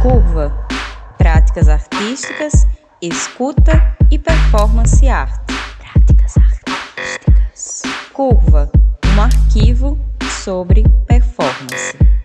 Curva. Práticas artísticas, escuta e performance arte. Práticas artísticas. Curva. Um arquivo sobre. Performance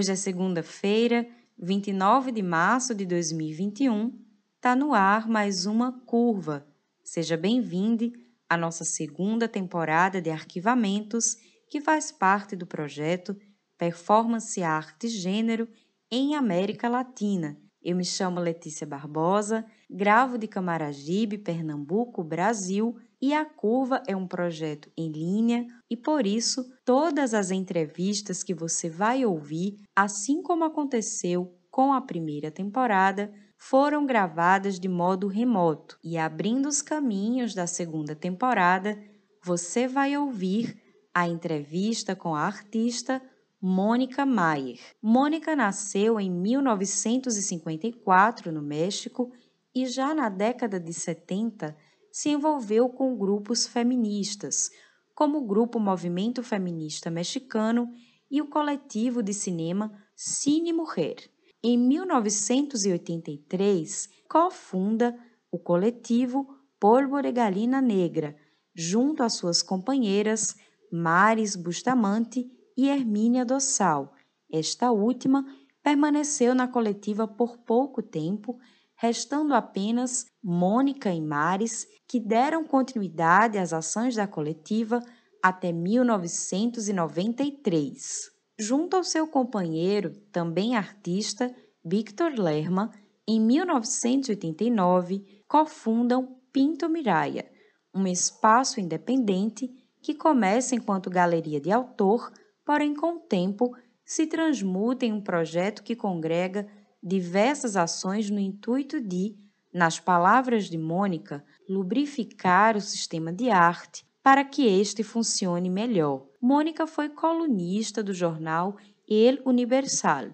Hoje é segunda-feira, 29 de março de 2021. Tá no ar mais uma curva. Seja bem-vindo à nossa segunda temporada de arquivamentos, que faz parte do projeto Performance Arte e Gênero em América Latina. Eu me chamo Letícia Barbosa, gravo de Camaragibe, Pernambuco, Brasil, e a Curva é um projeto em linha e por isso todas as entrevistas que você vai ouvir, assim como aconteceu com a primeira temporada, foram gravadas de modo remoto. E abrindo os caminhos da segunda temporada, você vai ouvir a entrevista com a artista Mônica Mayer. Mônica nasceu em 1954 no México e já na década de 70 se envolveu com grupos feministas, como o grupo Movimento Feminista Mexicano e o coletivo de cinema Cine Mujer. Em 1983, cofunda o coletivo Polvo de Galina Negra, junto às suas companheiras Maris Bustamante e Hermínia Dossal. Esta última permaneceu na coletiva por pouco tempo, restando apenas Mônica e Maris, que deram continuidade às ações da coletiva até 1993. Junto ao seu companheiro, também artista, Victor Lerma, em 1989, cofundam Pinto Miraia, um espaço independente que começa enquanto galeria de autor, porém com o tempo se transmuta em um projeto que congrega diversas ações no intuito de, nas palavras de Mônica, lubrificar o sistema de arte para que este funcione melhor. Mônica foi colunista do jornal El Universal,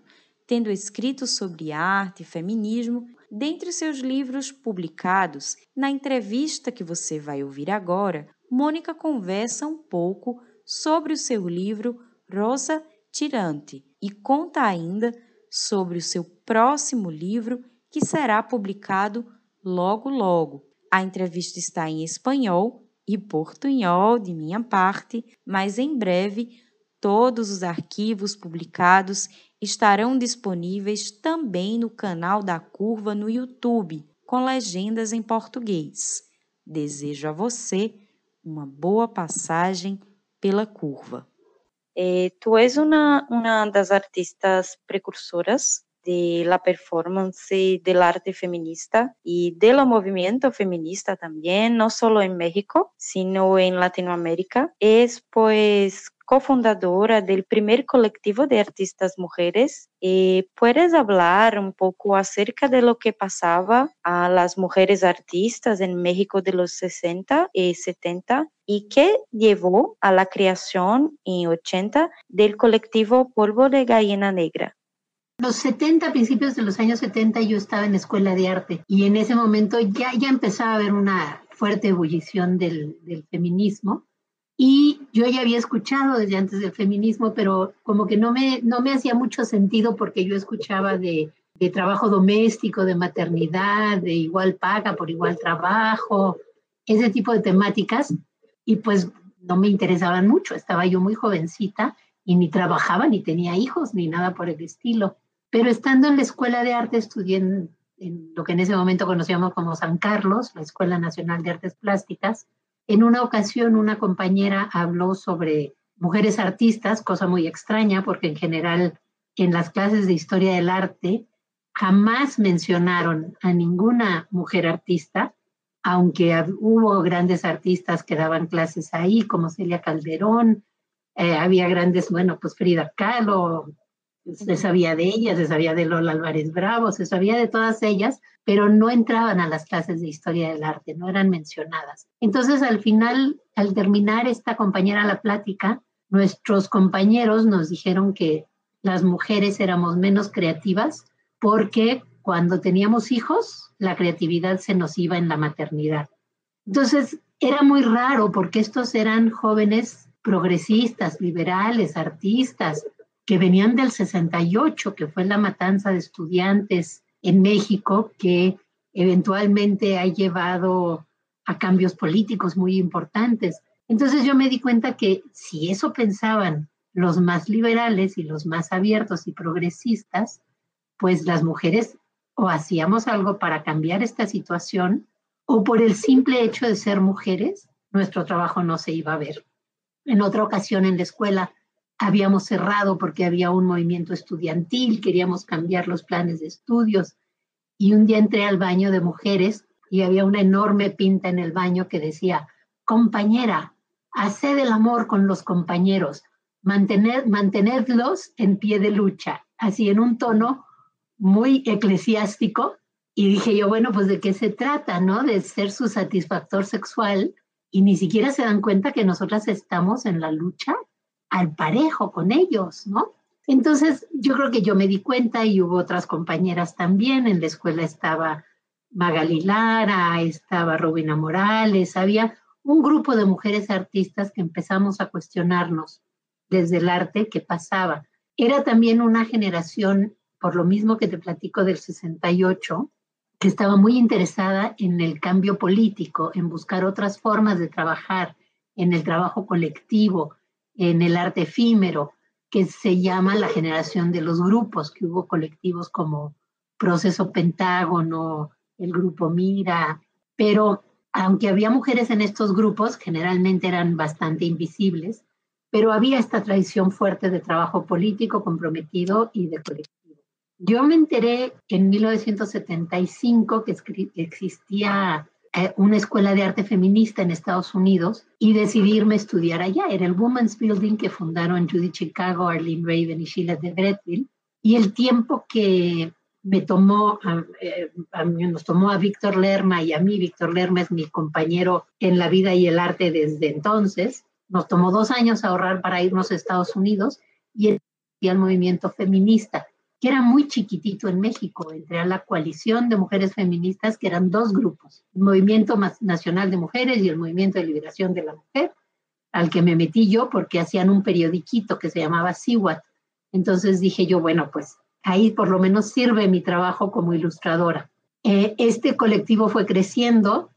tendo escrito sobre arte e feminismo dentre seus livros publicados. Na entrevista que você vai ouvir agora, Mônica conversa um pouco sobre o seu livro Rosa Tirante e conta ainda sobre o seu próximo livro que será publicado logo logo. A entrevista está em espanhol e portunhol de minha parte, mas em breve todos os arquivos publicados estarão disponíveis também no canal da Curva no YouTube, com legendas em português. Desejo a você uma boa passagem pela curva. Eh, tú es una, una de las artistas precursoras de la performance del arte feminista y del movimiento feminista también, no solo en México, sino en Latinoamérica. Es pues cofundadora del primer colectivo de artistas mujeres. Eh, ¿Puedes hablar un poco acerca de lo que pasaba a las mujeres artistas en México de los 60 y 70 y qué llevó a la creación en 80 del colectivo Polvo de Gallina Negra? Los 70, principios de los años 70, yo estaba en escuela de arte y en ese momento ya, ya empezaba a haber una fuerte ebullición del, del feminismo y yo ya había escuchado desde antes del feminismo, pero como que no me, no me hacía mucho sentido porque yo escuchaba de, de trabajo doméstico, de maternidad, de igual paga por igual trabajo, ese tipo de temáticas, y pues no me interesaban mucho. Estaba yo muy jovencita y ni trabajaba, ni tenía hijos, ni nada por el estilo. Pero estando en la escuela de arte, estudié en, lo que en ese momento conocíamos como San Carlos, la Escuela Nacional de Artes Plásticas, en una ocasión una compañera habló sobre mujeres artistas, cosa muy extraña porque en general en las clases de historia del arte jamás mencionaron a ninguna mujer artista, aunque hubo grandes artistas que daban clases ahí, como Celia Calderón, eh, había grandes, bueno, pues Frida Kahlo, Se sabía de ellas, se sabía de Lola Álvarez Bravo, se sabía de todas ellas, pero no entraban a las clases de historia del arte, no eran mencionadas. Entonces, al final, al terminar esta compañera la plática, nuestros compañeros nos dijeron que las mujeres éramos menos creativas porque cuando teníamos hijos, la creatividad se nos iba en la maternidad. Entonces, era muy raro porque estos eran jóvenes progresistas, liberales, artistas, que venían del 68, que fue la matanza de estudiantes en México, que eventualmente ha llevado a cambios políticos muy importantes. Entonces yo me di cuenta que si eso pensaban los más liberales y los más abiertos y progresistas, pues las mujeres o hacíamos algo para cambiar esta situación o por el simple hecho de ser mujeres, nuestro trabajo no se iba a ver. En otra ocasión en la escuela habíamos cerrado porque había un movimiento estudiantil, queríamos cambiar los planes de estudios y un día entré al baño de mujeres y había una enorme pinta en el baño que decía, compañera, haced el amor con los compañeros, mantener, mantenedlos en pie de lucha, así en un tono muy eclesiástico. Y dije yo, bueno, pues de qué se trata, ¿no? De ser su satisfactor sexual y ni siquiera se dan cuenta que nosotras estamos en la lucha al parejo con ellos, ¿no? Entonces, yo creo que yo me di cuenta y hubo otras compañeras también. En la escuela estaba Magali Lara, estaba Robina Morales, había un grupo de mujeres artistas que empezamos a cuestionarnos desde el arte qué pasaba. Era también una generación, por lo mismo que te platico del 68, que estaba muy interesada en el cambio político, en buscar otras formas de trabajar, en el trabajo colectivo, en el arte efímero, que se llama la generación de los grupos, que hubo colectivos como Proceso Pentágono, el grupo Mira, pero aunque había mujeres en estos grupos, generalmente eran bastante invisibles, pero había esta tradición fuerte de trabajo político comprometido y de colectivo. Yo me enteré en 1975 que existía una escuela de arte feminista en Estados Unidos y decidí irme a estudiar allá. Era el Women's Building que fundaron Judy Chicago, Arlene Raven y Sheila de Bretville. Y el tiempo que me tomó, eh, nos tomó a Víctor Lerma y a mí, Víctor Lerma es mi compañero en la vida y el arte desde entonces, nos tomó dos años ahorrar para irnos a Estados Unidos y el movimiento feminista que era muy chiquitito en México, entre la coalición de mujeres feministas, que eran dos grupos, el Movimiento Nacional de Mujeres y el Movimiento de Liberación de la Mujer, al que me metí yo porque hacían un periodiquito que se llamaba Siwat. Entonces dije yo, bueno, pues ahí por lo menos sirve mi trabajo como ilustradora. Eh, este colectivo fue creciendo,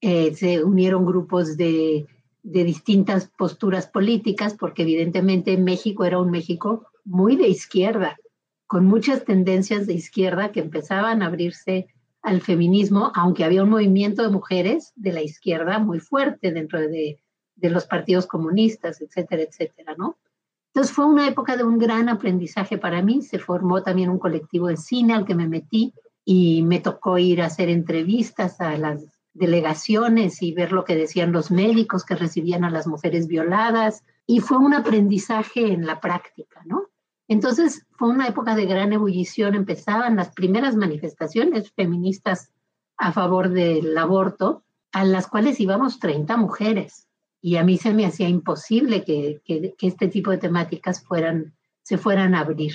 eh, se unieron grupos de, de distintas posturas políticas, porque evidentemente México era un México muy de izquierda con muchas tendencias de izquierda que empezaban a abrirse al feminismo, aunque había un movimiento de mujeres de la izquierda muy fuerte dentro de, los partidos comunistas, etcétera, etcétera, ¿no? Entonces fue una época de un gran aprendizaje para mí. Se formó también un colectivo de cine al que me metí y me tocó ir a hacer entrevistas a las delegaciones y ver lo que decían los médicos que recibían a las mujeres violadas. Y fue un aprendizaje en la práctica, ¿no? Entonces fue una época de gran ebullición, empezaban las primeras manifestaciones feministas a favor del aborto, a las cuales íbamos 30 mujeres. Y a mí se me hacía imposible que, este tipo de temáticas fueran, se fueran a abrir.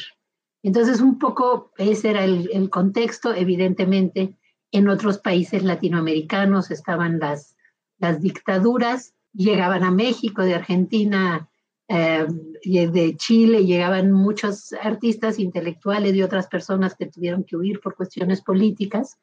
Entonces, un poco ese era el, el contexto. Evidentemente, en otros países latinoamericanos estaban las, las dictaduras, llegaban a México, de Argentina, eh, de Chile llegaban muchos artistas intelectuales y otras personas que tuvieron que huir por cuestiones políticas.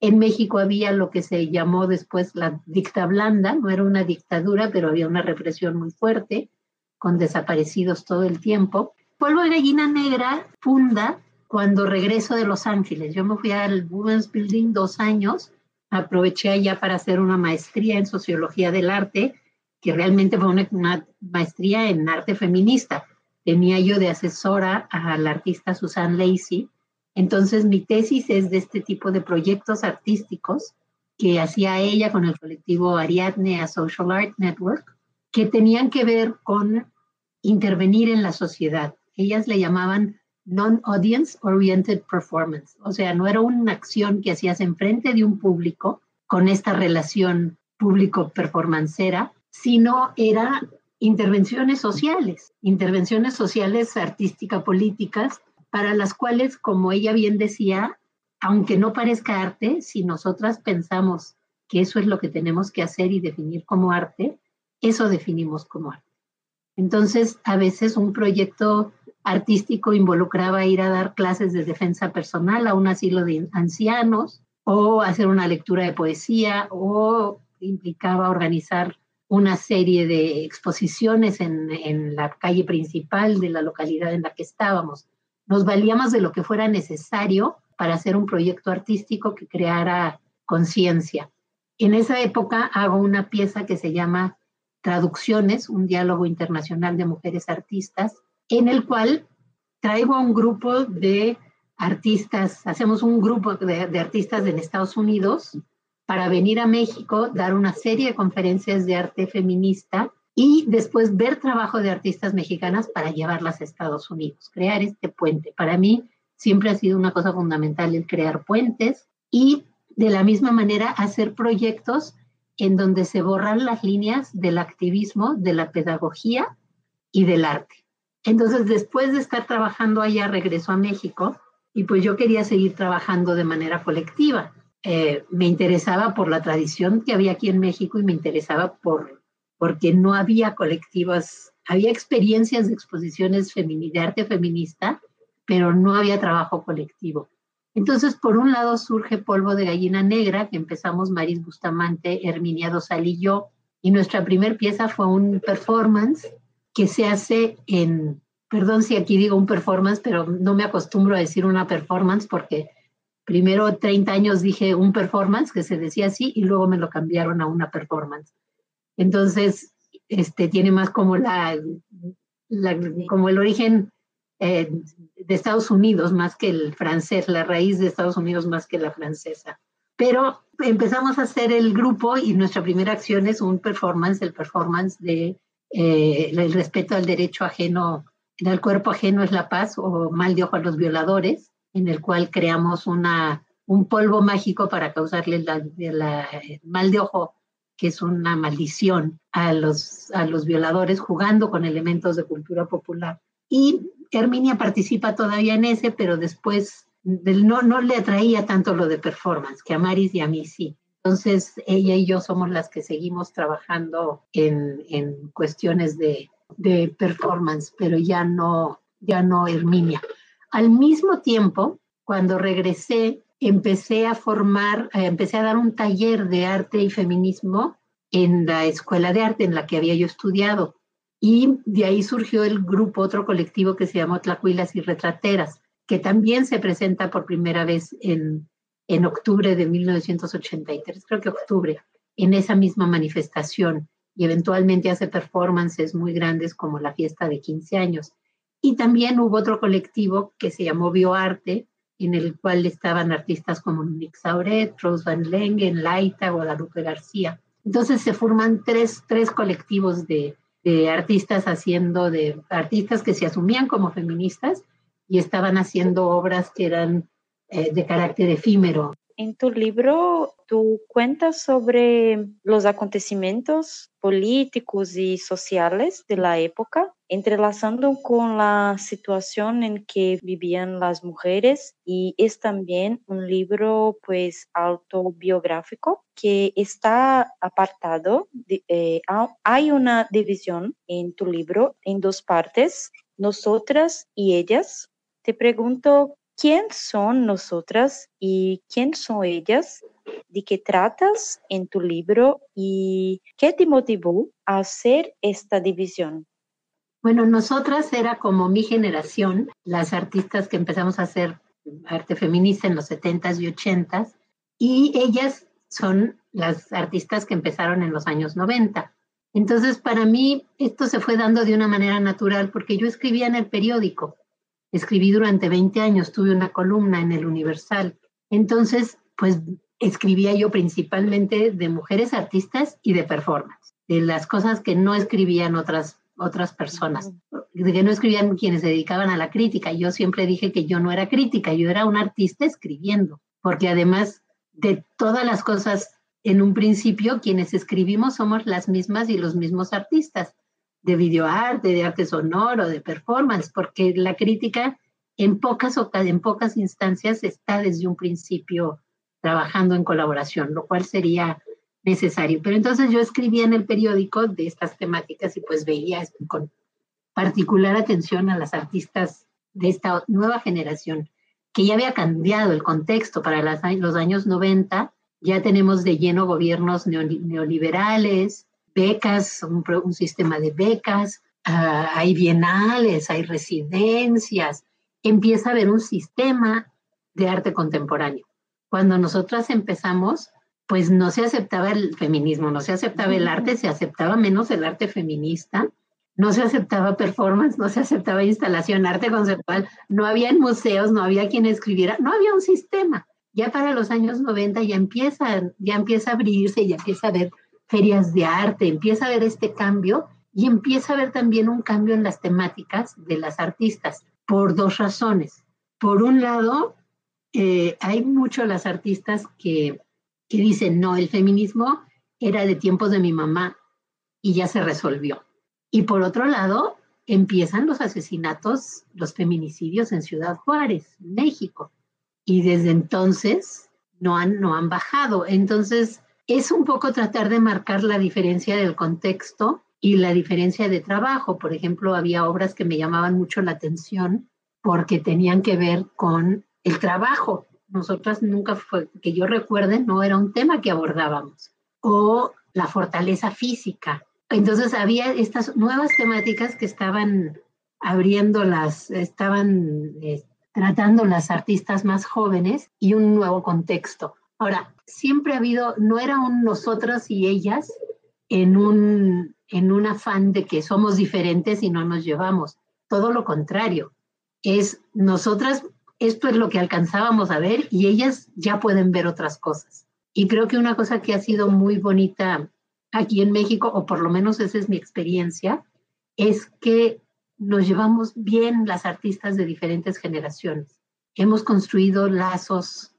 En México había lo que se llamó después la dicta blanda, no era una dictadura, pero había una represión muy fuerte, con desaparecidos todo el tiempo. Polvo de gallina negra funda cuando regreso de Los Ángeles. Yo me fui al Women's Building dos años, aproveché allá para hacer una maestría en sociología del arte que realmente fue una, maestría en arte feminista. Tenía yo de asesora a la artista Susan Lacey. Entonces mi tesis es de este tipo de proyectos artísticos que hacía ella con el colectivo Ariadne a Social Art Network, que tenían que ver con intervenir en la sociedad. Ellas le llamaban non-audience oriented performance. O sea, no era una acción que hacías enfrente de un público con esta relación público-performancera, sino era intervenciones sociales, intervenciones sociales artística-políticas, para las cuales, como ella bien decía, aunque no parezca arte, si nosotras pensamos que eso es lo que tenemos que hacer y definir como arte, eso definimos como arte. Entonces, a veces un proyecto artístico involucraba ir a dar clases de defensa personal a un asilo de ancianos o hacer una lectura de poesía o implicaba organizar una serie de exposiciones en, la calle principal de la localidad en la que estábamos. Nos valíamos de lo que fuera necesario para hacer un proyecto artístico que creara conciencia. En esa época hago una pieza que se llama Traducciones, un diálogo internacional de mujeres artistas, en el cual traigo a un grupo de artistas, hacemos un grupo de, de, artistas en Estados Unidos para venir a México, dar una serie de conferencias de arte feminista y después ver trabajo de artistas mexicanas para llevarlas a Estados Unidos, crear este puente. Para mí siempre ha sido una cosa fundamental el crear puentes y de la misma manera hacer proyectos en donde se borran las líneas del activismo, de la pedagogía y del arte. Entonces, después de estar trabajando allá, regresó a México y pues yo quería seguir trabajando de manera colectiva. Eh, me interesaba por la tradición que había aquí en México y me interesaba por, porque no había colectivas, había experiencias de exposiciones de arte feminista, pero no había trabajo colectivo. Entonces, por un lado surge Polvo de Gallina Negra, que empezamos Maris Bustamante, Herminia Dosal y yo, y nuestra primera pieza fue un performance que se hace en, perdón si aquí digo un performance, pero no me acostumbro a decir una performance porque primero 30 años dije un performance que se decía así y luego me lo cambiaron a una performance. Entonces, este tiene más como la, la como el origen eh, de Estados Unidos más que el francés, la raíz de Estados Unidos más que la francesa. Pero empezamos a hacer el grupo y nuestra primera acción es un performance, el performance de eh, el respeto al derecho ajeno, del cuerpo ajeno es la paz o mal de ojo a los violadores, en el cual creamos una, un polvo mágico para causarle la, la, el mal de ojo, que es una maldición a los, a los violadores, jugando con elementos de cultura popular. Y Herminia participa todavía en ese, pero después no, no le atraía tanto lo de performance, que a Maris y a mí sí. Entonces, ella y yo somos las que seguimos trabajando en, en cuestiones de, de, performance, pero ya no, ya no Herminia. Al mismo tiempo, cuando regresé, empecé a formar, eh, empecé a dar un taller de arte y feminismo en la escuela de arte en la que había yo estudiado. Y de ahí surgió el grupo, otro colectivo que se llamó Tlacuilas y Retrateras, que también se presenta por primera vez en, en octubre de 1983, creo que octubre, en esa misma manifestación y eventualmente hace performances muy grandes como la fiesta de 15 años. Y también hubo otro colectivo que se llamó Bioarte, en el cual estaban artistas como Nick Sauret, Rose Van Lengen, Laita, Guadalupe García. Entonces se forman tres, tres colectivos de, artistas haciendo, de artistas que se asumían como feministas y estaban haciendo obras que eran eh, de carácter efímero. En tu libro, tú cuentas sobre los acontecimientos políticos y sociales de la época, entrelazando con la situación en que vivían las mujeres y es también un libro pues autobiográfico que está apartado. Eh, hay una división en tu libro en dos partes, nosotras y ellas. Te pregunto ¿Quién son nosotras y quién son ellas? ¿De qué tratas en tu libro y qué te motivó a hacer esta división? Bueno, nosotras era como mi generación, las artistas que empezamos a hacer arte feminista en los 70s y 80s, y ellas son las artistas que empezaron en los años 90. Entonces, para mí, esto se fue dando de una manera natural porque yo escribía en el periódico Escribí durante 20 años, tuve una columna en el Universal. Entonces, pues escribía yo principalmente de mujeres artistas y de performance, de las cosas que no escribían otras, otras personas. de que no escribían quienes se dedicaban a la crítica. Yo siempre dije que yo no era crítica, yo era un artista escribiendo, porque además de todas las cosas en un principio, quienes escribimos somos las mismas y los mismos artistas de videoarte, de arte sonoro, de performance, porque la crítica en pocas, en pocas instancias está desde un principio trabajando en colaboración, lo cual sería necesario. Pero entonces yo escribía en el periódico de estas temáticas y pues veía con particular atención a las artistas de esta nueva generación, que ya había cambiado el contexto para los años 90, ya tenemos de lleno gobiernos neoliberales, becas, un, sistema de becas, ah, hay bienales, hay residencias, empieza a haber un sistema de arte contemporáneo. Cuando nosotras empezamos, pues no se aceptaba el feminismo, no se aceptaba el arte, se aceptaba menos el arte feminista, no se aceptaba performance, no se aceptaba instalación, arte conceptual, no había museos, no había quien escribiera, no había un sistema. Ya para los años 90 ya empieza, ya empieza a abrirse, ya empieza a haber ferias de arte, empieza a haber este cambio y empieza a haber también un cambio en las temáticas de las artistas por dos razones. Por un lado, eh, hay muchos las artistas que, que dicen, no, el feminismo era de tiempos de mi mamá y ya se resolvió. Y por otro lado, empiezan los asesinatos, los feminicidios en Ciudad Juárez, México. Y desde entonces no han, no han bajado. Entonces, es un poco tratar de marcar la diferencia del contexto y la diferencia de trabajo. Por ejemplo, había obras que me llamaban mucho la atención porque tenían que ver con el trabajo. Nosotras nunca fue, que yo recuerde, no era un tema que abordábamos. O la fortaleza física. Entonces había estas nuevas temáticas que estaban abriendo las, estaban eh, tratando las artistas más jóvenes y un nuevo contexto. Ahora, siempre ha habido, no era un nosotras y ellas en un, en un afán de que somos diferentes y no nos llevamos. Todo lo contrario. Es nosotras, esto es lo que alcanzábamos a ver y ellas ya pueden ver otras cosas. Y creo que una cosa que ha sido muy bonita aquí en México, o por lo menos esa es mi experiencia, es que nos llevamos bien las artistas de diferentes generaciones. Hemos construido lazos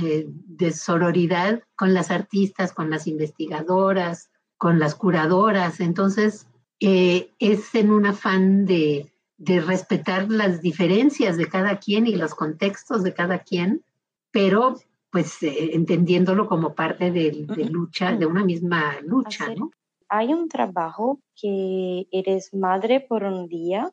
eh, de sororidad con las artistas, con las investigadoras, con las curadoras. Entonces, eh, es en un afán de, de, respetar las diferencias de cada quien y los contextos de cada quien, pero pues eh, entendiéndolo como parte de, de, lucha, de una misma lucha, ¿no? Hay un trabajo que eres madre por un día,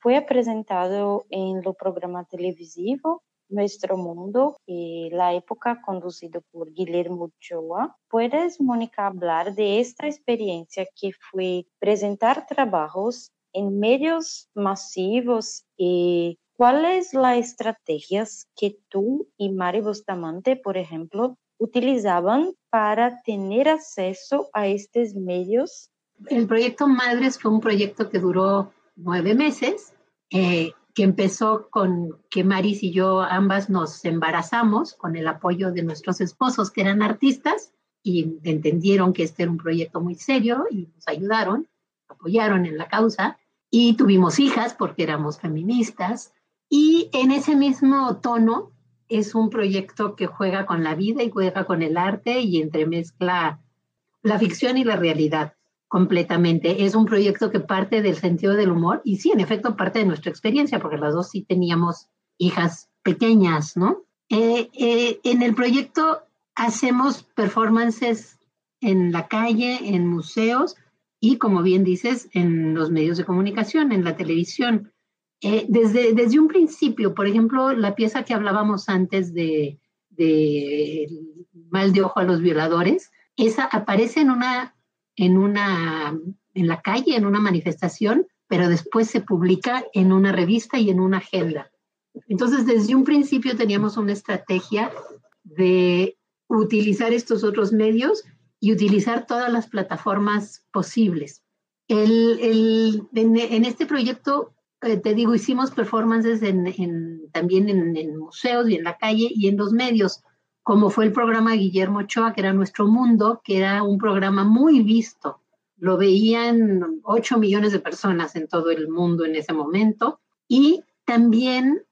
fue presentado en lo programa televisivo nuestro Mundo, y la época conducido por Guillermo Ochoa. ¿Puedes, Mónica, hablar de esta experiencia que fue presentar trabajos en medios masivos y cuáles las estrategias que tú y Mari Bustamante, por ejemplo, utilizaban para tener acceso a estos medios? El proyecto Madres fue un proyecto que duró nueve meses. Eh, que empezó con que Maris y yo ambas nos embarazamos con el apoyo de nuestros esposos que eran artistas y entendieron que este era un proyecto muy serio y nos ayudaron, apoyaron en la causa. Y tuvimos hijas porque éramos feministas. Y en ese mismo tono es un proyecto que juega con la vida y juega con el arte y entremezcla la ficción y la realidad completamente. Es un proyecto que parte del sentido del humor y sí, en efecto, parte de nuestra experiencia, porque las dos sí teníamos hijas pequeñas, ¿no? Eh, eh, en el proyecto hacemos performances en la calle, en museos y, como bien dices, en los medios de comunicación, en la televisión. Eh, desde, desde un principio, por ejemplo, la pieza que hablábamos antes de, de Mal de Ojo a los Violadores, esa aparece en una en, una, en la calle, en una manifestación, pero después se publica en una revista y en una agenda. Entonces, desde un principio teníamos una estrategia de utilizar estos otros medios y utilizar todas las plataformas posibles. El, en, este proyecto, eh, te digo, hicimos performances en, también en, en, museos y en la calle y en los medios como fue el programa Guillermo Ochoa, que era Nuestro Mundo, que era un programa muy visto, lo veían 8 millones de personas en todo el mundo en ese momento. Y también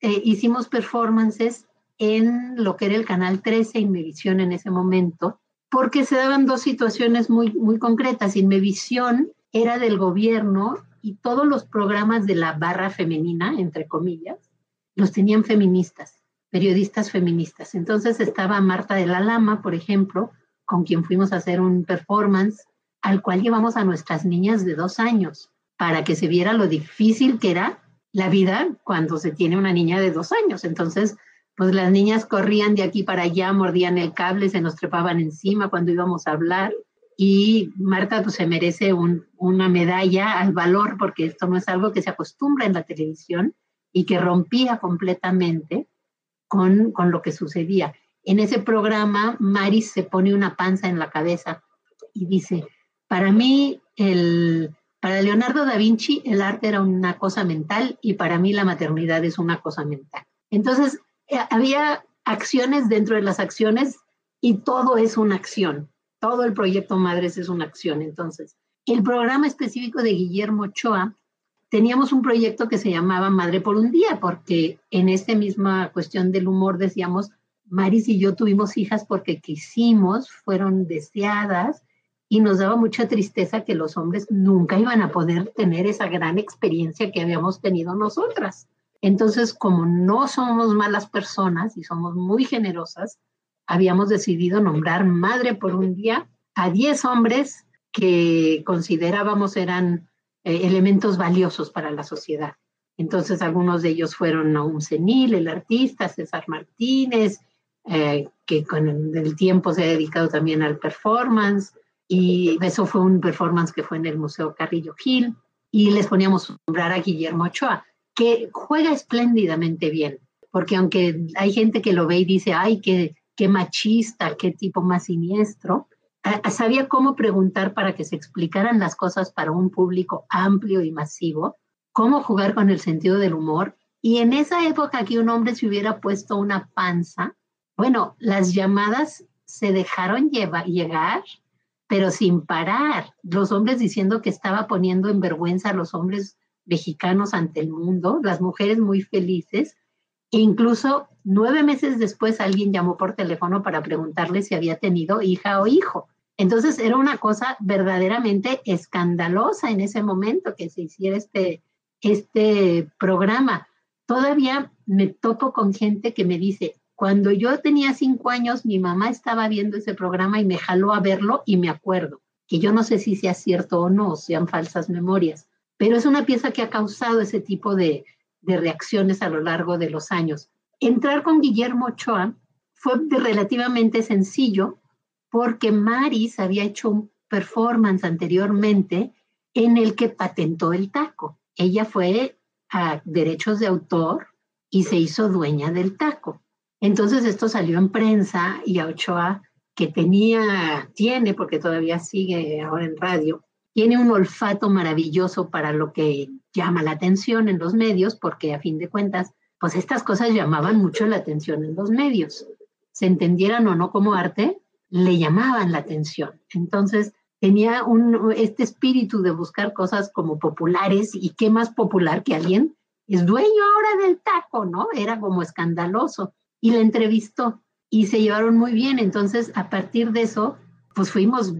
eh, hicimos performances en lo que era el Canal 13, Inmevisión en ese momento, porque se daban dos situaciones muy, muy concretas. Inmevisión era del gobierno y todos los programas de la barra femenina, entre comillas, los tenían feministas, periodistas feministas. Entonces estaba Marta de la Lama, por ejemplo, con quien fuimos a hacer un performance al cual llevamos a nuestras niñas de dos años para que se viera lo difícil que era la vida cuando se tiene una niña de dos años. Entonces, pues las niñas corrían de aquí para allá, mordían el cable, se nos trepaban encima cuando íbamos a hablar. Y Marta pues, se merece una medalla al valor porque esto no es algo que se acostumbra en la televisión y que rompía completamente con, con lo que sucedía. En ese programa, Maris se pone una panza en la cabeza y dice, para mí, el, para Leonardo da Vinci, el arte era una cosa mental y para mí la maternidad es una cosa mental. Entonces, eh, había acciones dentro de las acciones y todo es una acción. Todo el proyecto Madres es una acción. Entonces, el programa específico de Guillermo Ochoa, teníamos un proyecto que se llamaba Madre por un día, porque en esta misma cuestión del humor decíamos, Maris y yo tuvimos hijas porque quisimos, fueron deseadas y nos daba mucha tristeza que los hombres nunca iban a poder tener esa gran experiencia que habíamos tenido nosotras. Entonces, como no somos malas personas y somos muy generosas, habíamos decidido nombrar madre por un día a 10 hombres que considerábamos eran eh, elementos valiosos para la sociedad. Entonces, algunos de ellos fueron Naum Senil, el artista, César Martínez, eh, que con el tiempo se ha dedicado también al performance, y eso fue un performance que fue en el Museo Carrillo Gil y les poníamos a nombrar a Guillermo Ochoa, que juega espléndidamente bien, porque aunque hay gente que lo ve y dice, ay, qué, qué machista, qué tipo más siniestro, sabía cómo preguntar para que se explicaran las cosas para un público amplio y masivo, cómo jugar con el sentido del humor. Y en esa época que un hombre se hubiera puesto una panza, bueno, las llamadas se dejaron llegar pero sin parar. Los hombres diciendo que estaba poniendo en vergüenza a los hombres mexicanos ante el mundo, las mujeres muy felices. E incluso nueve meses después alguien llamó por teléfono para preguntarle si había tenido hija o hijo. Entonces era una cosa verdaderamente escandalosa en ese momento que se hiciera este, este programa. Todavía me topo con gente que me dice, cuando yo tenía cinco años, mi mamá estaba viendo ese programa y me jaló a verlo y me acuerdo, que yo no sé si sea cierto o no, sean falsas memorias, pero es una pieza que ha causado ese tipo de, de reacciones a lo largo de los años. Entrar con Guillermo Ochoa fue relativamente sencillo porque Maris había hecho un performance anteriormente en el que patentó el taco. Ella fue a derechos de autor y se hizo dueña del taco. Entonces esto salió en prensa y a Ochoa, que tenía, tiene, porque todavía sigue ahora en radio, tiene un olfato maravilloso para lo que llama la atención en los medios, porque a fin de cuentas, pues estas cosas llamaban mucho la atención en los medios. Se entendieran o no como arte, le llamaban la atención. Entonces tenía un, este espíritu de buscar cosas como populares y qué más popular que alguien es dueño ahora del taco, ¿no? Era como escandaloso y la entrevistó y se llevaron muy bien. Entonces, a partir de eso, pues fuimos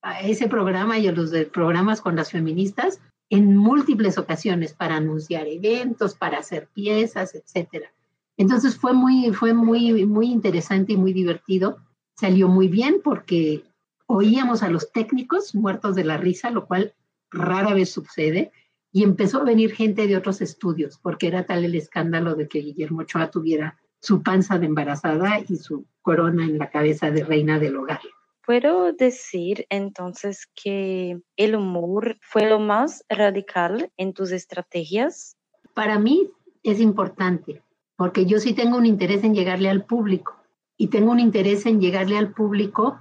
a ese programa y a los programas con las feministas en múltiples ocasiones para anunciar eventos, para hacer piezas, etcétera. Entonces fue muy, fue muy, muy interesante y muy divertido. Salió muy bien porque oíamos a los técnicos muertos de la risa, lo cual rara vez sucede, y empezó a venir gente de otros estudios, porque era tal el escándalo de que Guillermo Ochoa tuviera su panza de embarazada y su corona en la cabeza de reina del hogar. ¿Puedo decir entonces que el humor fue lo más radical en tus estrategias? Para mí es importante, porque yo sí tengo un interés en llegarle al público y tengo un interés en llegarle al público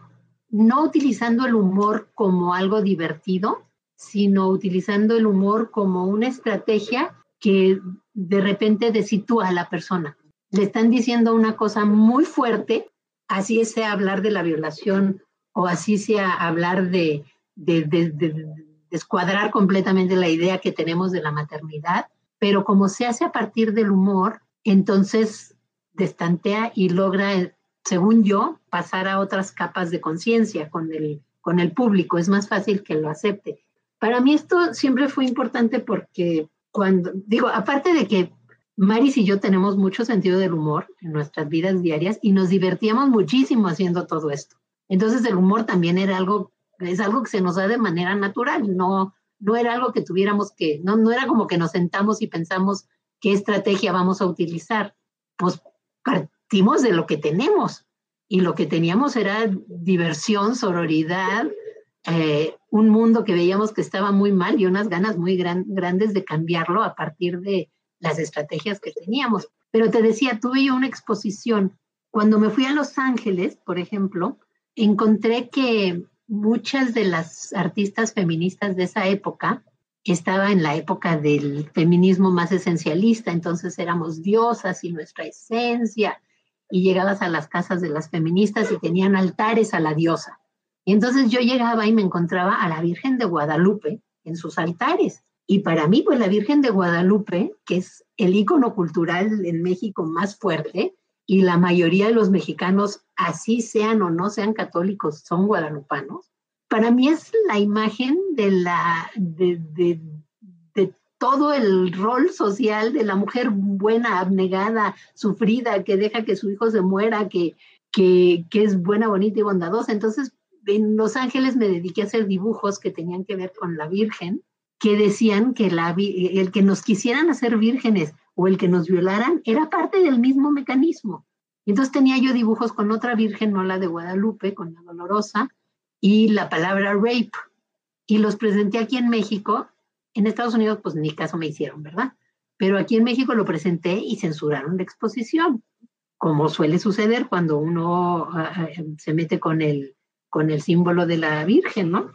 no utilizando el humor como algo divertido, sino utilizando el humor como una estrategia que de repente desitúa a la persona. Le están diciendo una cosa muy fuerte, así sea hablar de la violación o así sea hablar de, descuadrar completamente la idea que tenemos de la maternidad, pero como se hace a partir del humor, entonces destantea y logra, según yo, pasar a otras capas de conciencia con el, con el público. Es más fácil que lo acepte. Para mí esto siempre fue importante porque cuando, digo, aparte de que Maris y yo tenemos mucho sentido del humor en nuestras vidas diarias y nos divertíamos muchísimo haciendo todo esto. Entonces el humor también era algo, es algo que se nos da de manera natural, no, no era algo que tuviéramos que, no, no era como que nos sentamos y pensamos qué estrategia vamos a utilizar. Pues partimos de lo que tenemos y lo que teníamos era diversión, sororidad, eh, un mundo que veíamos que estaba muy mal y unas ganas muy grandes de cambiarlo a partir de las estrategias que teníamos. Pero te decía, tuve yo una exposición. Cuando me fui a Los Ángeles, por ejemplo, encontré que muchas de las artistas feministas de esa época estaba en la época del feminismo más esencialista, entonces éramos diosas y nuestra esencia, y llegabas a las casas de las feministas y tenían altares a la diosa. Y entonces yo llegaba y me encontraba a la Virgen de Guadalupe en sus altares. Y para mí, pues la Virgen de Guadalupe, que es el ícono cultural en México más fuerte, y la mayoría de los mexicanos, así sean o no sean católicos, son guadalupanos, para mí es la imagen de, la, de todo el rol social de la mujer buena, abnegada, sufrida, que deja que su hijo se muera, que, que, que es buena, bonita y bondadosa. Entonces, en Los Ángeles me dediqué a hacer dibujos que tenían que ver con la Virgen que decían que la, el que nos quisieran hacer vírgenes o el que nos violaran era parte del mismo mecanismo. Entonces tenía yo dibujos con otra virgen, no la de Guadalupe, con la dolorosa, y la palabra rape. Y los presenté aquí en México. En Estados Unidos, pues ni caso me hicieron, ¿verdad? Pero aquí en México lo presenté y censuraron la exposición, como suele suceder cuando uno ah, se mete con el, con el símbolo de la Virgen, ¿no?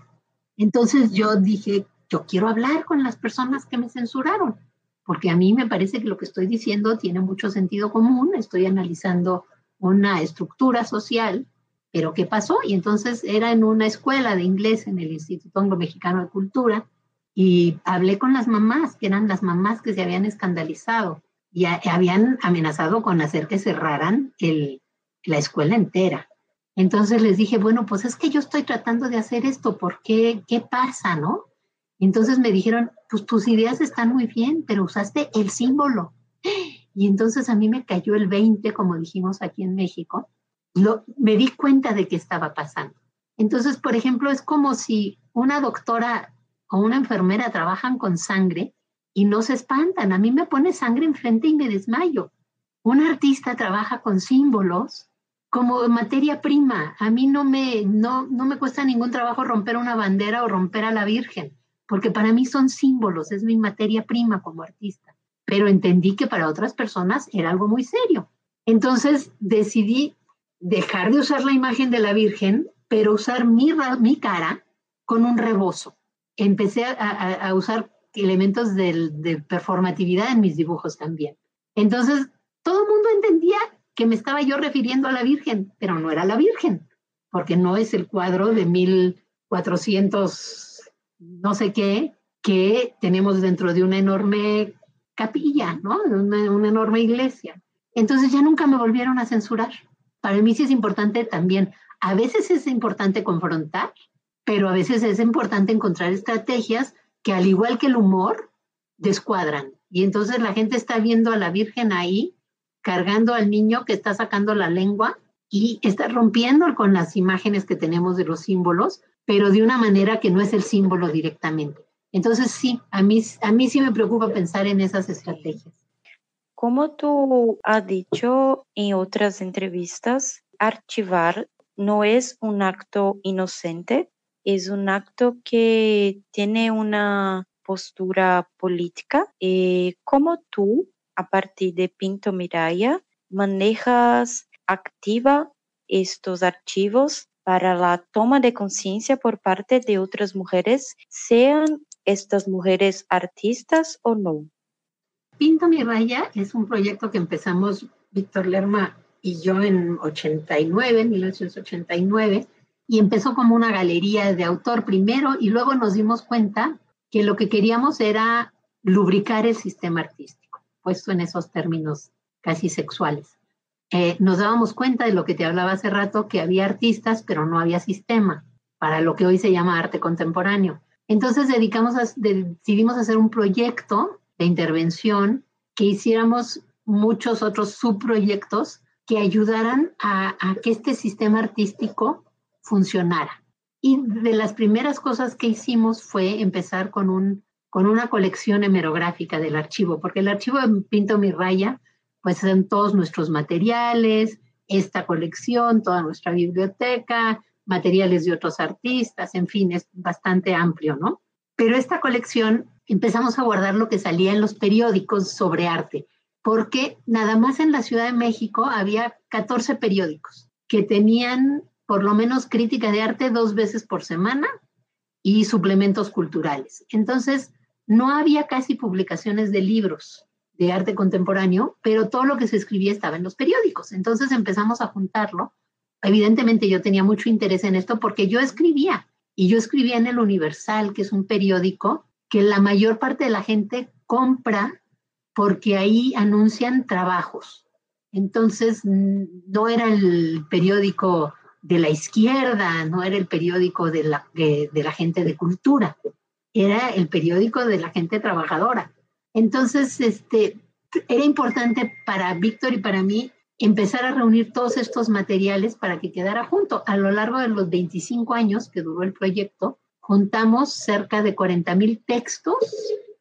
Entonces yo dije, yo quiero hablar con las personas que me censuraron, porque a mí me parece que lo que estoy diciendo tiene mucho sentido común, estoy analizando una estructura social, pero ¿qué pasó? Y entonces era en una escuela de inglés en el Instituto Anglo-Mexicano de Cultura y hablé con las mamás, que eran las mamás que se habían escandalizado y habían amenazado con hacer que cerraran el, la escuela entera. Entonces les dije, bueno, pues es que yo estoy tratando de hacer esto, ¿por qué? ¿Qué pasa, no? Entonces me dijeron, pues tus ideas están muy bien, pero usaste el símbolo. Y entonces a mí me cayó el 20, como dijimos aquí en México. Me di cuenta de qué estaba pasando. Entonces, por ejemplo, es como si una doctora o una enfermera trabajan con sangre y no se espantan. A mí me pone sangre enfrente y me desmayo. Un artista trabaja con símbolos como materia prima. A mí no me, no, no me cuesta ningún trabajo romper una bandera o romper a la Virgen porque para mí son símbolos, es mi materia prima como artista, pero entendí que para otras personas era algo muy serio. Entonces decidí dejar de usar la imagen de la Virgen, pero usar mi, mi cara con un rebozo. Empecé a, usar elementos de, de performatividad en mis dibujos también. Entonces, todo el mundo entendía que me estaba yo refiriendo a la Virgen, pero no era la Virgen, porque no es el cuadro de 1400 no sé qué, que tenemos dentro de una enorme capilla, ¿no? Una, una enorme iglesia. Entonces ya nunca me volvieron a censurar. Para mí sí es importante también, a veces es importante confrontar, pero a veces es importante encontrar estrategias que al igual que el humor, descuadran. Y entonces la gente está viendo a la Virgen ahí, cargando al niño que está sacando la lengua y está rompiendo con las imágenes que tenemos de los símbolos pero de una manera que no es el símbolo directamente. Entonces sí, a mí, a mí sí me preocupa pensar en esas estrategias. Como tú has dicho en otras entrevistas, archivar no es un acto inocente, es un acto que tiene una postura política. Eh, ¿Cómo tú, a partir de Pinto Miraya, manejas activa estos archivos para la toma de conciencia por parte de otras mujeres, sean estas mujeres artistas o no. Pinto mi raya es un proyecto que empezamos Víctor Lerma y yo en 89, 1989, y empezó como una galería de autor primero y luego nos dimos cuenta que lo que queríamos era lubricar el sistema artístico, puesto en esos términos casi sexuales. Eh, nos dábamos cuenta de lo que te hablaba hace rato, que había artistas, pero no había sistema para lo que hoy se llama arte contemporáneo. Entonces decidimos hacer un proyecto de intervención que hiciéramos muchos otros subproyectos que ayudaran a, que este sistema artístico funcionara. Y de las primeras cosas que hicimos fue empezar con, un, con una colección hemerográfica del archivo, porque el archivo de Pinto Mi Raya, pues son todos nuestros materiales, esta colección, toda nuestra biblioteca, materiales de otros artistas, en fin, es bastante amplio, ¿no? Pero esta colección empezamos a guardar lo que salía en los periódicos sobre arte, porque nada más en la Ciudad de México había 14 periódicos que tenían por lo menos crítica de arte dos veces por semana y suplementos culturales. Entonces, no había casi publicaciones de libros de arte contemporáneo, pero todo lo que se escribía estaba en los periódicos. Entonces empezamos a juntarlo. Evidentemente yo tenía mucho interés en esto porque yo escribía y yo escribía en el Universal, que es un periódico que la mayor parte de la gente compra porque ahí anuncian trabajos. Entonces, no era el periódico de la izquierda, no era el periódico de la, de, la gente de cultura, era el periódico de la gente trabajadora. Entonces, este, era importante para Víctor y para mí empezar a reunir todos estos materiales para que quedara junto. A lo largo de los 25 años que duró el proyecto, juntamos cerca de 40 mil textos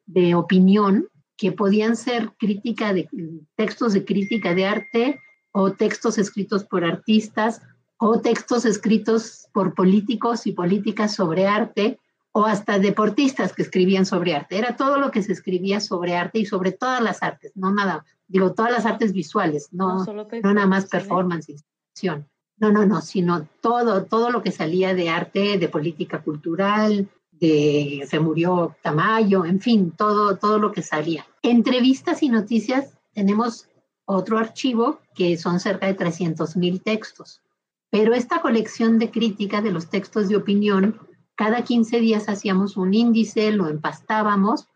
de opinión que podían ser crítica de textos de crítica de arte o textos escritos por artistas o textos escritos por políticos y políticas sobre arte o hasta deportistas que escribían sobre arte. Era todo lo que se escribía sobre arte y sobre todas las artes, no nada, digo, todas las artes visuales, no, no, nada más performance, instalación. No, no, no, sino todo, todo lo que salía de arte, de política cultural, de se murió Tamayo, en fin, todo, todo lo que salía. Entrevistas y noticias tenemos otro archivo que son cerca de 300 mil textos. Pero esta colección de crítica de los textos de opinión, cada 15 días hacíamos un índice, lo empastábamos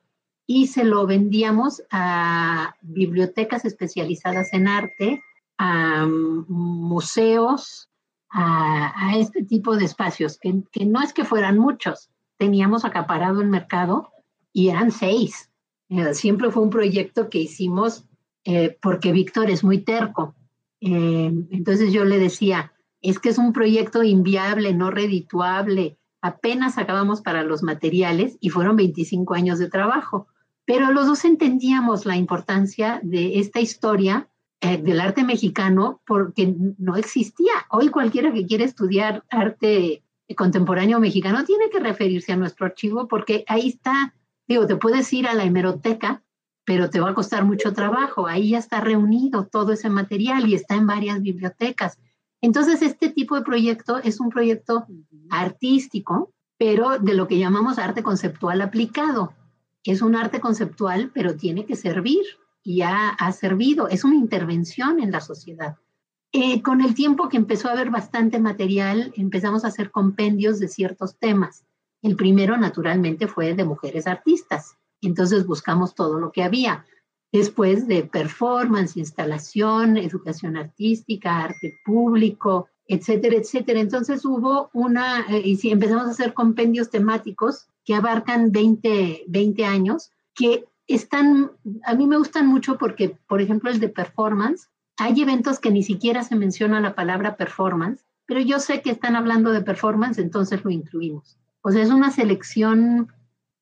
y se lo vendíamos a bibliotecas especializadas en arte, a museos, a, este tipo de espacios, que, no es que fueran muchos, teníamos acaparado el mercado y eran seis. Eh, siempre fue un proyecto que hicimos eh, porque Víctor es muy terco. Eh, entonces yo le decía, es que es un proyecto inviable, no redituable. Apenas acabamos para los materiales y fueron 25 años de trabajo. Pero los dos entendíamos la importancia de esta historia eh, del arte mexicano porque no existía. Hoy cualquiera que quiere estudiar arte contemporáneo mexicano tiene que referirse a nuestro archivo porque ahí está, digo, te puedes ir a la hemeroteca, pero te va a costar mucho trabajo. Ahí ya está reunido todo ese material y está en varias bibliotecas. Entonces, este tipo de proyecto es un proyecto artístico, pero de lo que llamamos arte conceptual aplicado. Es un arte conceptual, pero tiene que servir y ha, ha servido, es una intervención en la sociedad. Eh, con el tiempo que empezó a haber bastante material, empezamos a hacer compendios de ciertos temas. El primero, naturalmente, fue de mujeres artistas. Entonces buscamos todo lo que había. Después de performance, instalación, educación artística, arte público, etcétera, etcétera. Entonces hubo una, eh, y si empezamos a hacer compendios temáticos que abarcan 20, 20 años, que están, a mí me gustan mucho porque, por ejemplo, el de performance, hay eventos que ni siquiera se menciona la palabra performance, pero yo sé que están hablando de performance, entonces lo incluimos. O sea, es una selección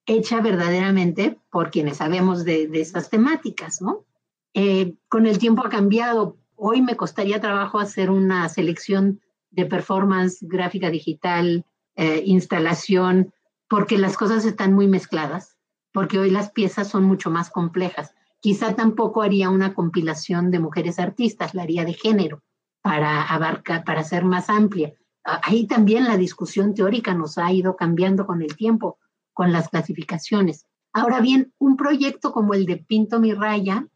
hecha verdaderamente por quienes sabemos de, de estas temáticas, ¿no? Eh, con el tiempo ha cambiado. Hoy me costaría trabajo hacer una selección de performance, gráfica digital, eh, instalación, porque las cosas están muy mezcladas porque hoy las piezas son mucho más complejas. Quizá tampoco haría una compilación de mujeres artistas, la haría de género para abarcar, para ser más amplia. Ahí también la discusión teórica nos ha ido cambiando con el tiempo, con las clasificaciones. Ahora bien, un proyecto como el de Pinto mi raya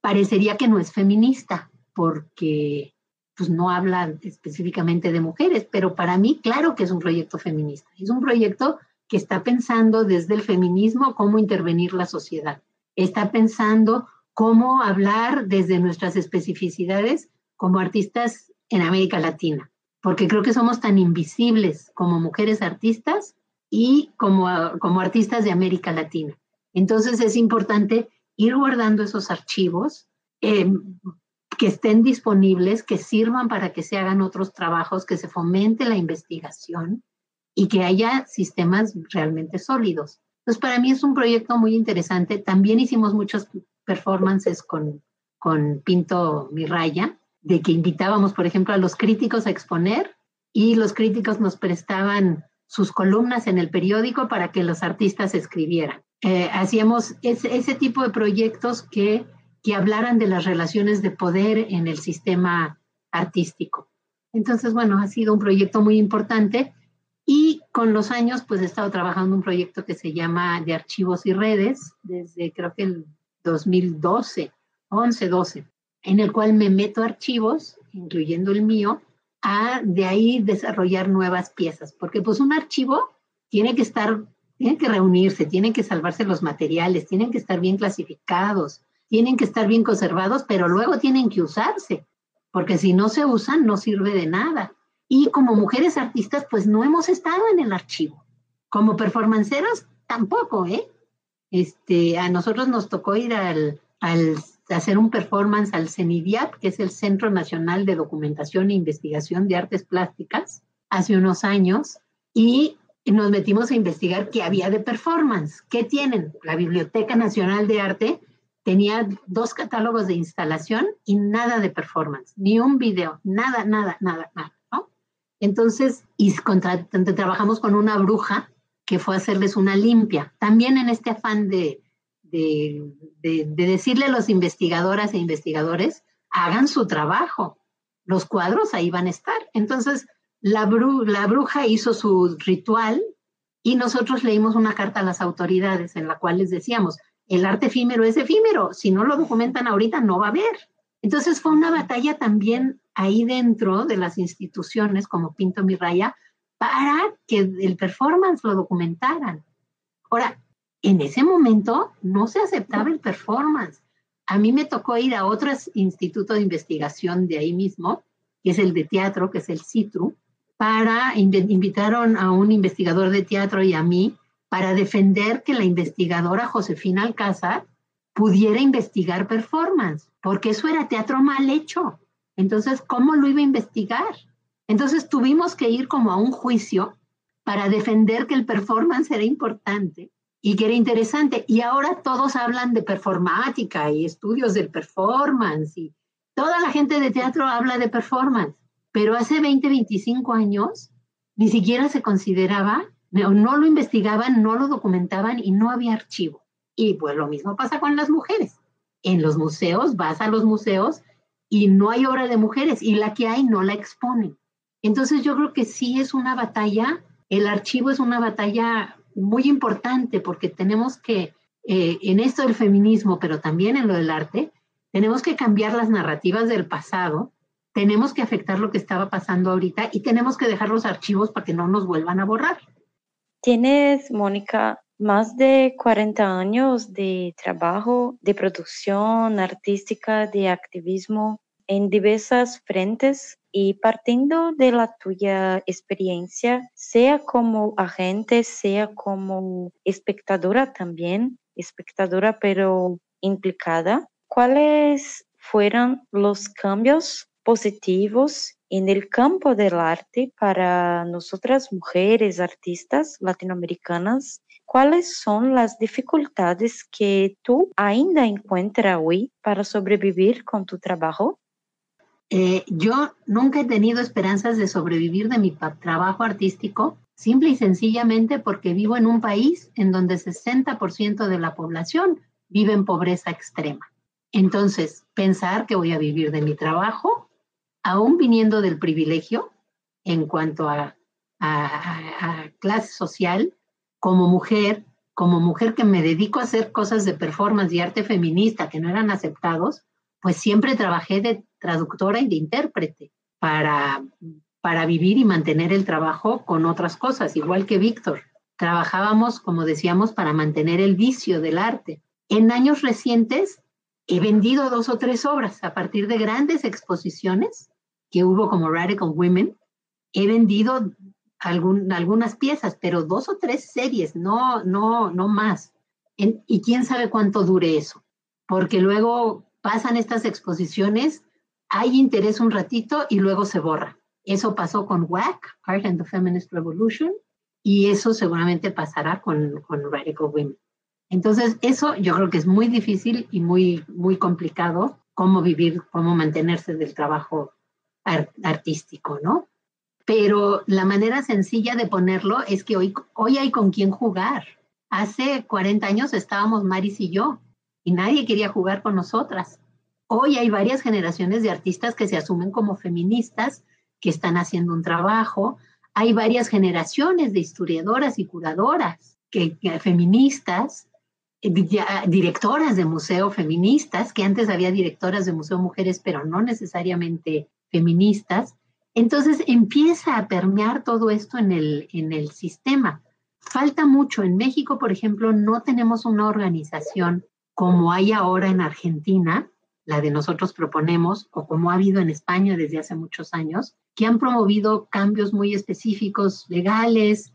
parecería que no es feminista, porque pues no habla específicamente de mujeres, pero para mí claro que es un proyecto feminista. Es un proyecto que está pensando desde el feminismo cómo intervenir la sociedad. Está pensando cómo hablar desde nuestras especificidades como artistas en América Latina, porque creo que somos tan invisibles como mujeres artistas y como, como artistas de América Latina. Entonces es importante ir guardando esos archivos, eh, que estén disponibles, que sirvan para que se hagan otros trabajos, que se fomente la investigación y que haya sistemas realmente sólidos. Entonces, para mí es un proyecto muy interesante. También hicimos muchos performances con, con Pinto Mirraya, de que invitábamos, por ejemplo, a los críticos a exponer y los críticos nos prestaban sus columnas en el periódico para que los artistas escribieran. Eh, hacíamos ese, ese, tipo de proyectos que, que hablaran de las relaciones de poder en el sistema artístico. Entonces, bueno, ha sido un proyecto muy importante y con los años, pues he estado trabajando un proyecto que se llama de archivos y redes desde creo que el 2012, 11, 12, en el cual me meto archivos, incluyendo el mío, a de ahí desarrollar nuevas piezas, porque pues un archivo tiene que estar, tiene que reunirse, tiene que salvarse los materiales, tienen que estar bien clasificados, tienen que estar bien conservados, pero luego tienen que usarse, porque si no se usan no sirve de nada. Y como mujeres artistas, pues no hemos estado en el archivo. Como performanceras, tampoco, ¿eh? Este, a nosotros nos tocó ir al, al hacer un performance al CENIDIAP, que es el Centro Nacional de Documentación e Investigación de Artes Plásticas, hace unos años, y nos metimos a investigar qué había de performance, qué tienen. La Biblioteca Nacional de Arte tenía dos catálogos de instalación y nada de performance, ni un video, nada, nada, nada, nada. Entonces, y trabajamos con una bruja que fue a hacerles una limpia, también en este afán de, de, decirle a los investigadoras e investigadores, hagan su trabajo, los cuadros ahí van a estar. Entonces, la, la bruja hizo su ritual y nosotros leímos una carta a las autoridades en la cual les decíamos, el arte efímero es efímero, si no lo documentan ahorita no va a haber. Entonces fue una batalla también ahí dentro de las instituciones como Pinto Mi Raya para que el performance lo documentaran. Ahora, en ese momento no se aceptaba el performance. A mí me tocó ir a otro instituto de investigación de ahí mismo, que es el de teatro, que es el CITRU, para, invitaron a un investigador de teatro y a mí para defender que la investigadora Josefina Alcázar pudiera investigar performance, porque eso era teatro mal hecho. Entonces, ¿cómo lo iba a investigar? Entonces tuvimos que ir como a un juicio para defender que el performance era importante y que era interesante. Y ahora todos hablan de performática y estudios del performance toda la gente de teatro habla de performance. Pero hace 20, 25 años ni siquiera se consideraba, no, no lo investigaban, no lo documentaban y no había archivo. Y pues lo mismo pasa con las mujeres. En los museos, vas a los museos y no hay obra de mujeres y la que hay no la exponen. Entonces yo creo que sí es una batalla, el archivo es una batalla muy importante porque tenemos que, eh, en esto del feminismo, pero también en lo del arte, tenemos que cambiar las narrativas del pasado, tenemos que afectar lo que estaba pasando ahorita y tenemos que dejar los archivos para que no nos vuelvan a borrar. Tienes, Mónica, más de 40 años de trabajo, de producción artística, de activismo en diversas frentes y partiendo de la tuya experiencia, sea como agente, sea como espectadora también, espectadora pero implicada, ¿cuáles fueron los cambios positivos en el campo del arte para nosotras mujeres artistas latinoamericanas? ¿Cuáles son las dificultades que tú ainda encuentras hoy para sobrevivir con tu trabajo? Eh, yo nunca he tenido esperanzas de sobrevivir de mi trabajo artístico, simple y sencillamente porque vivo en un país en donde 60% de la población vive en pobreza extrema. Entonces, pensar que voy a vivir de mi trabajo, aún viniendo del privilegio en cuanto a, a clase social, como mujer, como mujer que me dedico a hacer cosas de performance y arte feminista que no eran aceptados, pues siempre trabajé de traductora y de intérprete. para, para vivir y mantener el trabajo con otras cosas, igual que Víctor. Trabajábamos, como decíamos, para mantener el vicio del arte. En años recientes he vendido dos o tres obras a partir de grandes exposiciones que hubo como Radical Women. He vendido algunas piezas, pero dos o tres series, no, no, no más. y quién sabe cuánto dure eso, porque luego pasan estas exposiciones, hay interés un ratito y luego se borra. Eso pasó con WAC, Art and the Feminist Revolution, y eso seguramente pasará con, con Radical Women. Entonces, eso yo creo que es muy difícil y muy, muy complicado cómo vivir, cómo mantenerse del trabajo artístico, ¿no? Pero la manera sencilla de ponerlo es que hoy, hoy hay con quién jugar. Hace 40 años estábamos Maris y yo y nadie quería jugar con nosotras. Hoy hay varias generaciones de artistas que se asumen como feministas, que están haciendo un trabajo. Hay varias generaciones de historiadoras y curadoras que, feministas, eh, directoras de museo feministas, que antes había directoras de museo mujeres, pero no necesariamente feministas. Entonces empieza a permear todo esto en el, en el sistema. Falta mucho. En México, por ejemplo, no tenemos una organización como hay ahora en Argentina, la de nosotros proponemos, o como ha habido en España desde hace muchos años, que han promovido cambios muy específicos legales,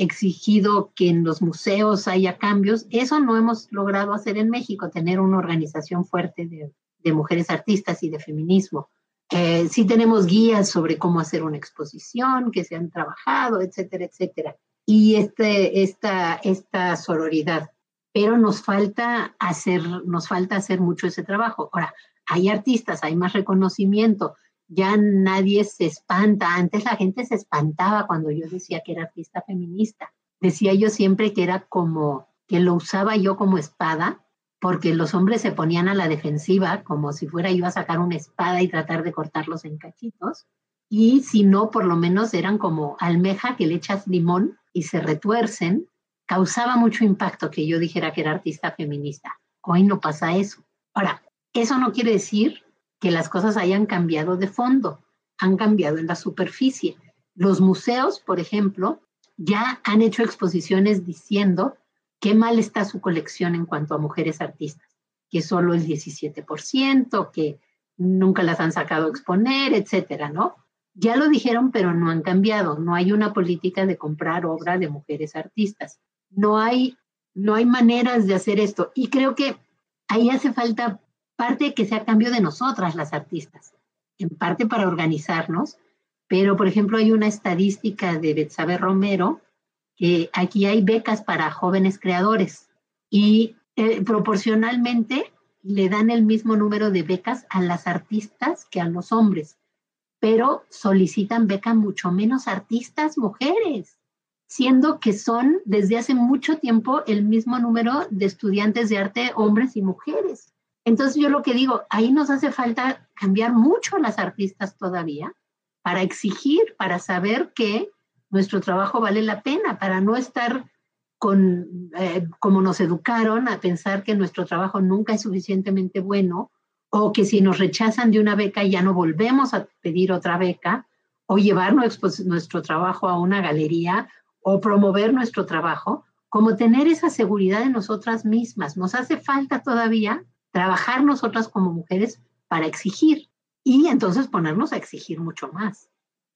exigido que en los museos haya cambios. Eso no hemos logrado hacer en México, tener una organización fuerte de, mujeres artistas y de feminismo. Eh, sí tenemos guías sobre cómo hacer una exposición que se han trabajado, etcétera, etcétera. Y este, esta, esta sororidad. Pero nos falta, hacer, nos falta hacer mucho ese trabajo. Ahora, hay artistas, hay más reconocimiento, ya nadie se espanta. Antes la gente se espantaba cuando yo decía que era artista feminista. Decía yo siempre que era como, que lo usaba yo como espada porque los hombres se ponían a la defensiva, como si fuera yo a sacar una espada y tratar de cortarlos en cachitos, y si no, por lo menos eran como almeja que le echas limón y se retuercen, causaba mucho impacto que yo dijera que era artista feminista. Hoy no pasa eso. Ahora, eso no quiere decir que las cosas hayan cambiado de fondo, han cambiado en la superficie. Los museos, por ejemplo, ya han hecho exposiciones diciendo qué mal está su colección en cuanto a mujeres artistas, que solo el 17%, que nunca las han sacado a exponer, etcétera, ¿no? Ya lo dijeron, pero no han cambiado. No hay una política de comprar obra de mujeres artistas. No hay, no hay maneras de hacer esto. Y creo que ahí hace falta parte que sea cambio de nosotras, las artistas, en parte para organizarnos. Pero, por ejemplo, hay una estadística de Betsabe Romero aquí hay becas para jóvenes creadores y eh, proporcionalmente le dan el mismo número de becas a las artistas que a los hombres, pero solicitan beca mucho menos artistas mujeres, siendo que son desde hace mucho tiempo el mismo número de estudiantes de arte hombres y mujeres. Entonces yo lo que digo, ahí nos hace falta cambiar mucho a las artistas todavía para exigir, para saber que nuestro trabajo vale la pena para no estar con, eh, como nos educaron, a pensar que nuestro trabajo nunca es suficientemente bueno o que si nos rechazan de una beca ya no volvemos a pedir otra beca o llevar nuestro trabajo a una galería o promover nuestro trabajo, como tener esa seguridad en nosotras mismas. Nos hace falta todavía trabajar nosotras como mujeres para exigir y entonces ponernos a exigir mucho más.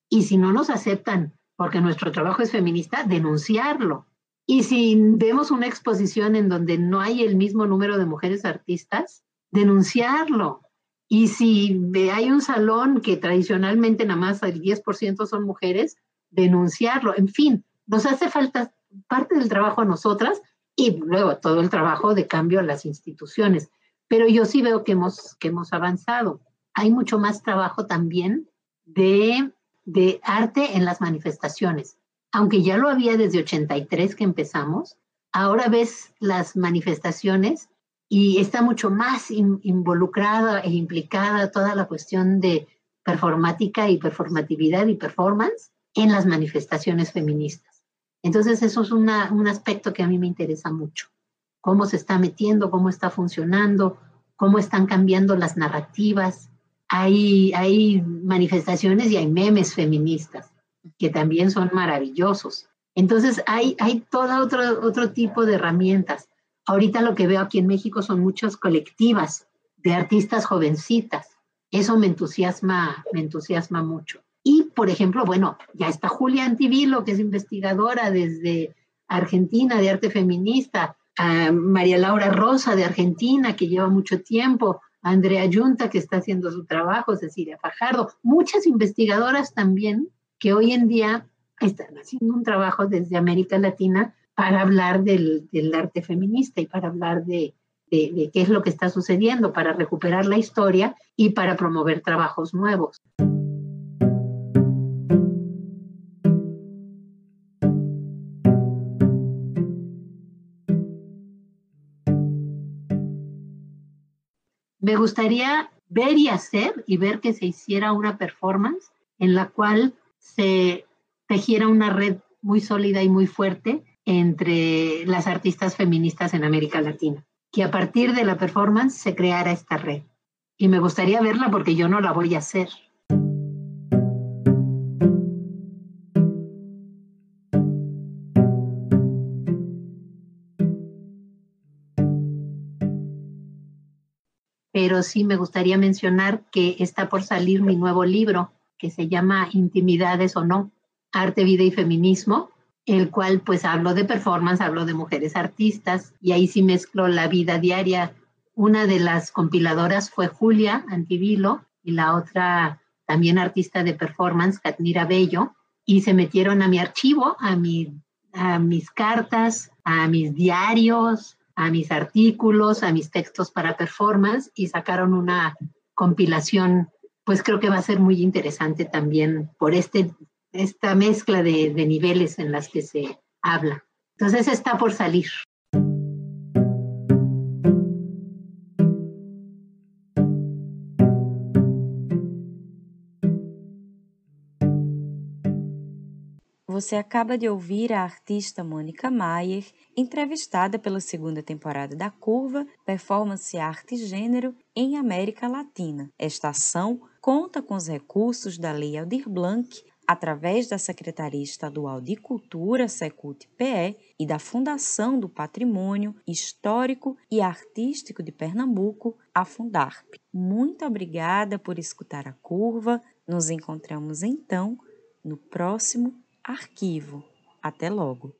Y si no nos aceptan porque nuestro trabajo es feminista, denunciarlo. Y si vemos una exposición en donde no hay el mismo número de mujeres artistas, denunciarlo. Y si hay un salón que tradicionalmente nada más el 10% son mujeres, denunciarlo. En fin, nos hace falta parte del trabajo a nosotras y luego todo el trabajo de cambio a las instituciones. Pero yo sí veo que hemos, que hemos avanzado. Hay mucho más trabajo también de de arte en las manifestaciones. Aunque ya lo había desde 83 que empezamos, ahora ves las manifestaciones y está mucho más involucrada e implicada toda la cuestión de performática y performatividad y performance en las manifestaciones feministas. Entonces eso es un aspecto que a mí me interesa mucho. Cómo se está metiendo, cómo está funcionando, cómo están cambiando las narrativas, hay, hay manifestaciones y hay memes feministas que también son maravillosos. Entonces hay, hay todo otro, otro tipo de herramientas. Ahorita lo que veo aquí en México son muchas colectivas de artistas jovencitas. Eso me entusiasma, me entusiasma mucho. Y, por ejemplo, bueno, ya está Julia Antivilo, que es investigadora desde Argentina de arte feminista, a María Laura Rosa de Argentina, que lleva mucho tiempo, Andrea Yunta, que está haciendo su trabajo, Cecilia Fajardo, muchas investigadoras también que hoy en día están haciendo un trabajo desde América Latina para hablar del, arte feminista y para hablar de qué es lo que está sucediendo, para recuperar la historia y para promover trabajos nuevos. Me gustaría ver y hacer y ver que se hiciera una performance en la cual se tejiera una red muy sólida y muy fuerte entre las artistas feministas en América Latina. Que a partir de la performance se creara esta red. Y me gustaría verla porque yo no la voy a hacer. Pero sí me gustaría mencionar que está por salir mi nuevo libro que se llama Intimidades o no, Arte, Vida y Feminismo, el cual pues hablo de performance, hablo de mujeres artistas y ahí sí mezclo la vida diaria. Una de las compiladoras fue Julia Antivilo y la otra también artista de performance, Katmira Bello, y se metieron a mi archivo, a, a mis cartas, a mis diarios, a mis artículos, a mis textos para performance y sacaron una compilación, pues creo que va a ser muy interesante también por este, esta mezcla de, de niveles en las que se habla. Entonces está por salir. Você acaba de ouvir a artista Mônica Maier, entrevistada pela segunda temporada da Curva Performance Arte e Gênero em América Latina. Esta ação conta com os recursos da Lei Aldir Blanc, através da Secretaria Estadual de Cultura, Secult-PE, e da Fundação do Patrimônio Histórico e Artístico de Pernambuco, a Fundarp. Muito obrigada por escutar a curva. Nos encontramos então no próximo arquivo. Até logo!